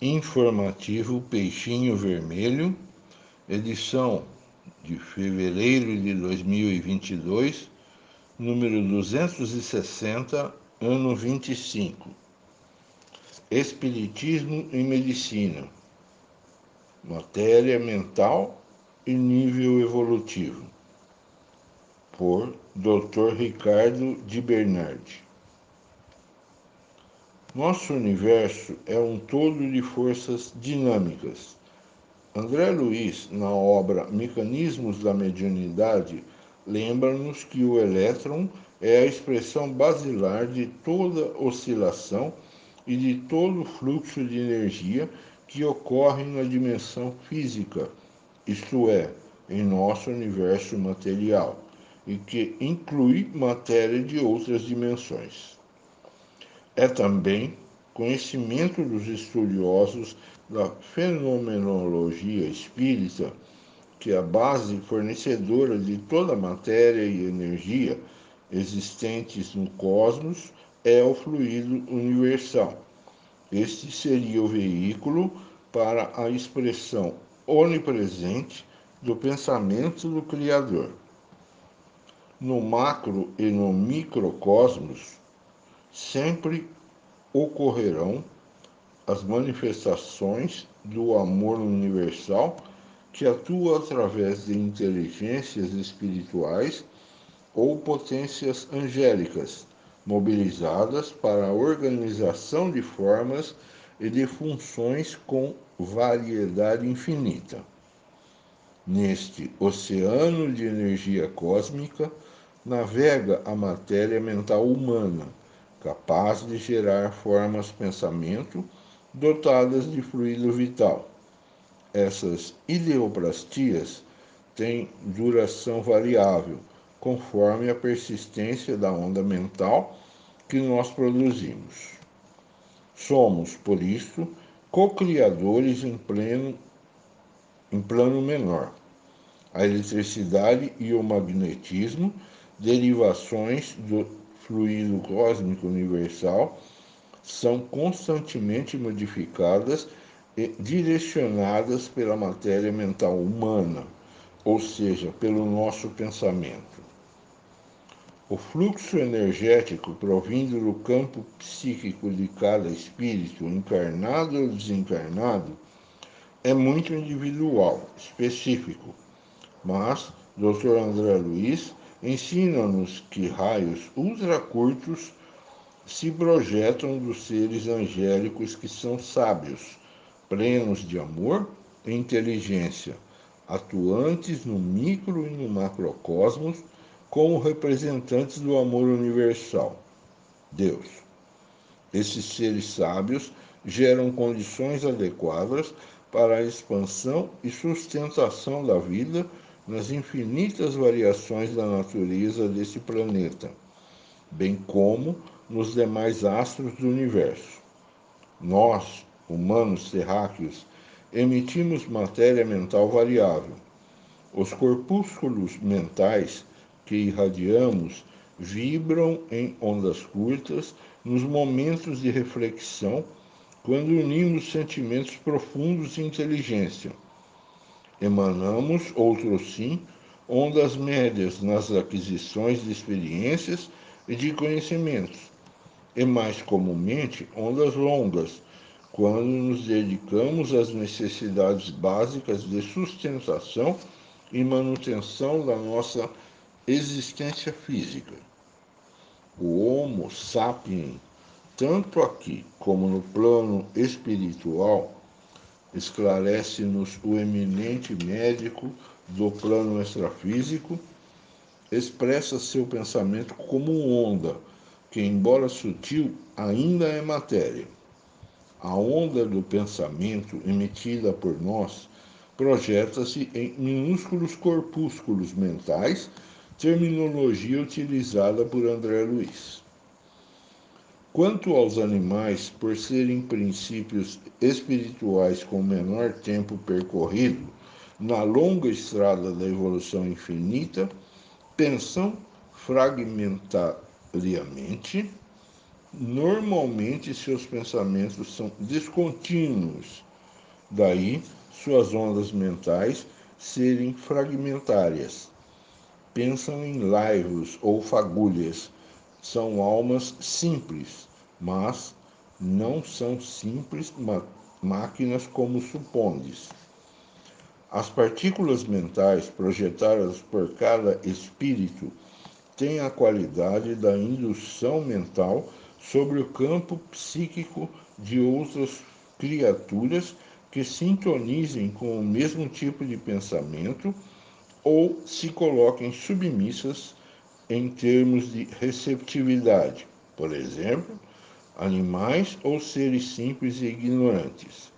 Informativo Peixinho Vermelho, edição de fevereiro de 2022, número 260, ano 25. Espiritismo e Medicina, Matéria Mental e Nível Evolutivo, por Dr. Ricardo de Bernardi. Nosso universo é um todo de forças dinâmicas. André Luiz, na obra Mecanismos da Mediunidade, lembra-nos que o elétron é a expressão basilar de toda oscilação e de todo fluxo de energia que ocorre na dimensão física, isto é, em nosso universo material, e que inclui matéria de outras dimensões. É também conhecimento dos estudiosos da fenomenologia espírita que a base fornecedora de toda a matéria e energia existentes no cosmos é o fluido universal. Este seria o veículo para a expressão onipresente do pensamento do Criador. No macro e no microcosmos, sempre ocorrerão as manifestações do amor universal que atua através de inteligências espirituais ou potências angélicas mobilizadas para a organização de formas e de funções com variedade infinita. Neste oceano de energia cósmica navega a matéria mental humana capaz de gerar formas pensamento dotadas de fluido vital. Essas ideoplastias têm duração variável, conforme a persistência da onda mental que nós produzimos. Somos, por isso, co-criadores em pleno em plano menor. A eletricidade e o magnetismo, derivações do fluido cósmico universal são constantemente modificadas e direcionadas pela matéria mental humana, ou seja, pelo nosso pensamento. O fluxo energético provindo do campo psíquico de cada espírito, encarnado ou desencarnado, é muito individual, específico, mas Dr. André Luiz ensina-nos que raios ultracurtos se projetam dos seres angélicos que são sábios, plenos de amor e inteligência, atuantes no micro e no macrocosmos como representantes do amor universal, Deus. Esses seres sábios geram condições adequadas para a expansão e sustentação da vida nas infinitas variações da natureza desse planeta, bem como nos demais astros do universo. Nós, humanos terráqueos, emitimos matéria mental variável. Os corpúsculos mentais que irradiamos vibram em ondas curtas nos momentos de reflexão, quando unimos sentimentos profundos e inteligência Emanamos, outros sim, ondas médias nas aquisições de experiências e de conhecimentos, e mais comumente ondas longas, quando nos dedicamos às necessidades básicas de sustentação e manutenção da nossa existência física. O Homo sapiens, tanto aqui como no plano espiritual, esclarece-nos o eminente médico do plano extrafísico, expressa seu pensamento como onda, que, embora sutil, ainda é matéria. A onda do pensamento emitida por nós projeta-se em minúsculos corpúsculos mentais, terminologia utilizada por André Luiz. Quanto aos animais, por serem princípios espirituais com menor tempo percorrido na longa estrada da evolução infinita, pensam fragmentariamente Normalmente seus pensamentos são descontínuos, daí suas ondas mentais serem fragmentárias. Pensam em laivos ou fagulhas. São almas simples, mas não são simples máquinas como supondes. As partículas mentais projetadas por cada espírito têm a qualidade da indução mental sobre o campo psíquico de outras criaturas que sintonizem com o mesmo tipo de pensamento ou se coloquem submissas em termos de receptividade, por exemplo, animais ou seres simples e ignorantes.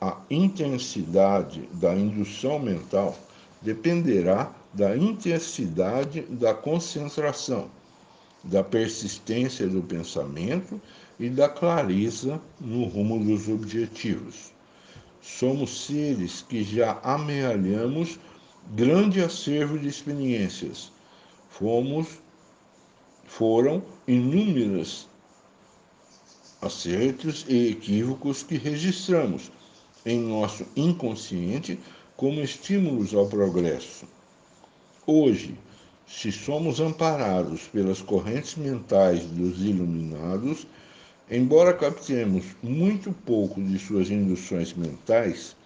A intensidade da indução mental dependerá da intensidade da concentração, da persistência do pensamento e da clareza no rumo dos objetivos. Somos seres que já amealhamos grande acervo de experiências. Fomos, foram inúmeras acertos e equívocos que registramos em nosso inconsciente como estímulos ao progresso. Hoje, se somos amparados pelas correntes mentais dos iluminados, embora captemos muito pouco de suas induções mentais,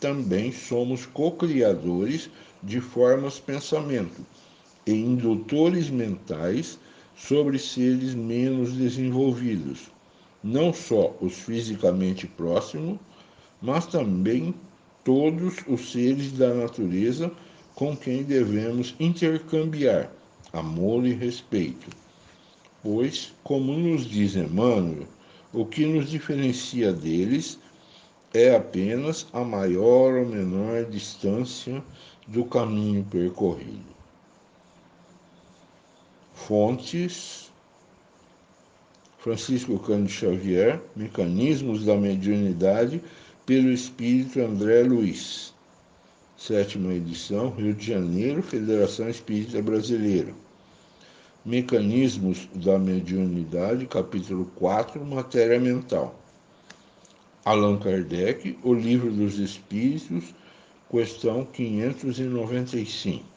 também somos co-criadores de formas pensamento e indutores mentais sobre seres menos desenvolvidos, não só os fisicamente próximos, mas também todos os seres da natureza com quem devemos intercambiar amor e respeito. Pois, como nos diz Emmanuel, o que nos diferencia deles é apenas a maior ou menor distância do caminho percorrido. Fontes Francisco Cândido Xavier, Mecanismos da Mediunidade, pelo Espírito André Luiz. Sétima edição, Rio de Janeiro, Federação Espírita Brasileira. Mecanismos da Mediunidade, capítulo 4, Matéria Mental. Allan Kardec, O Livro dos Espíritos, questão 595.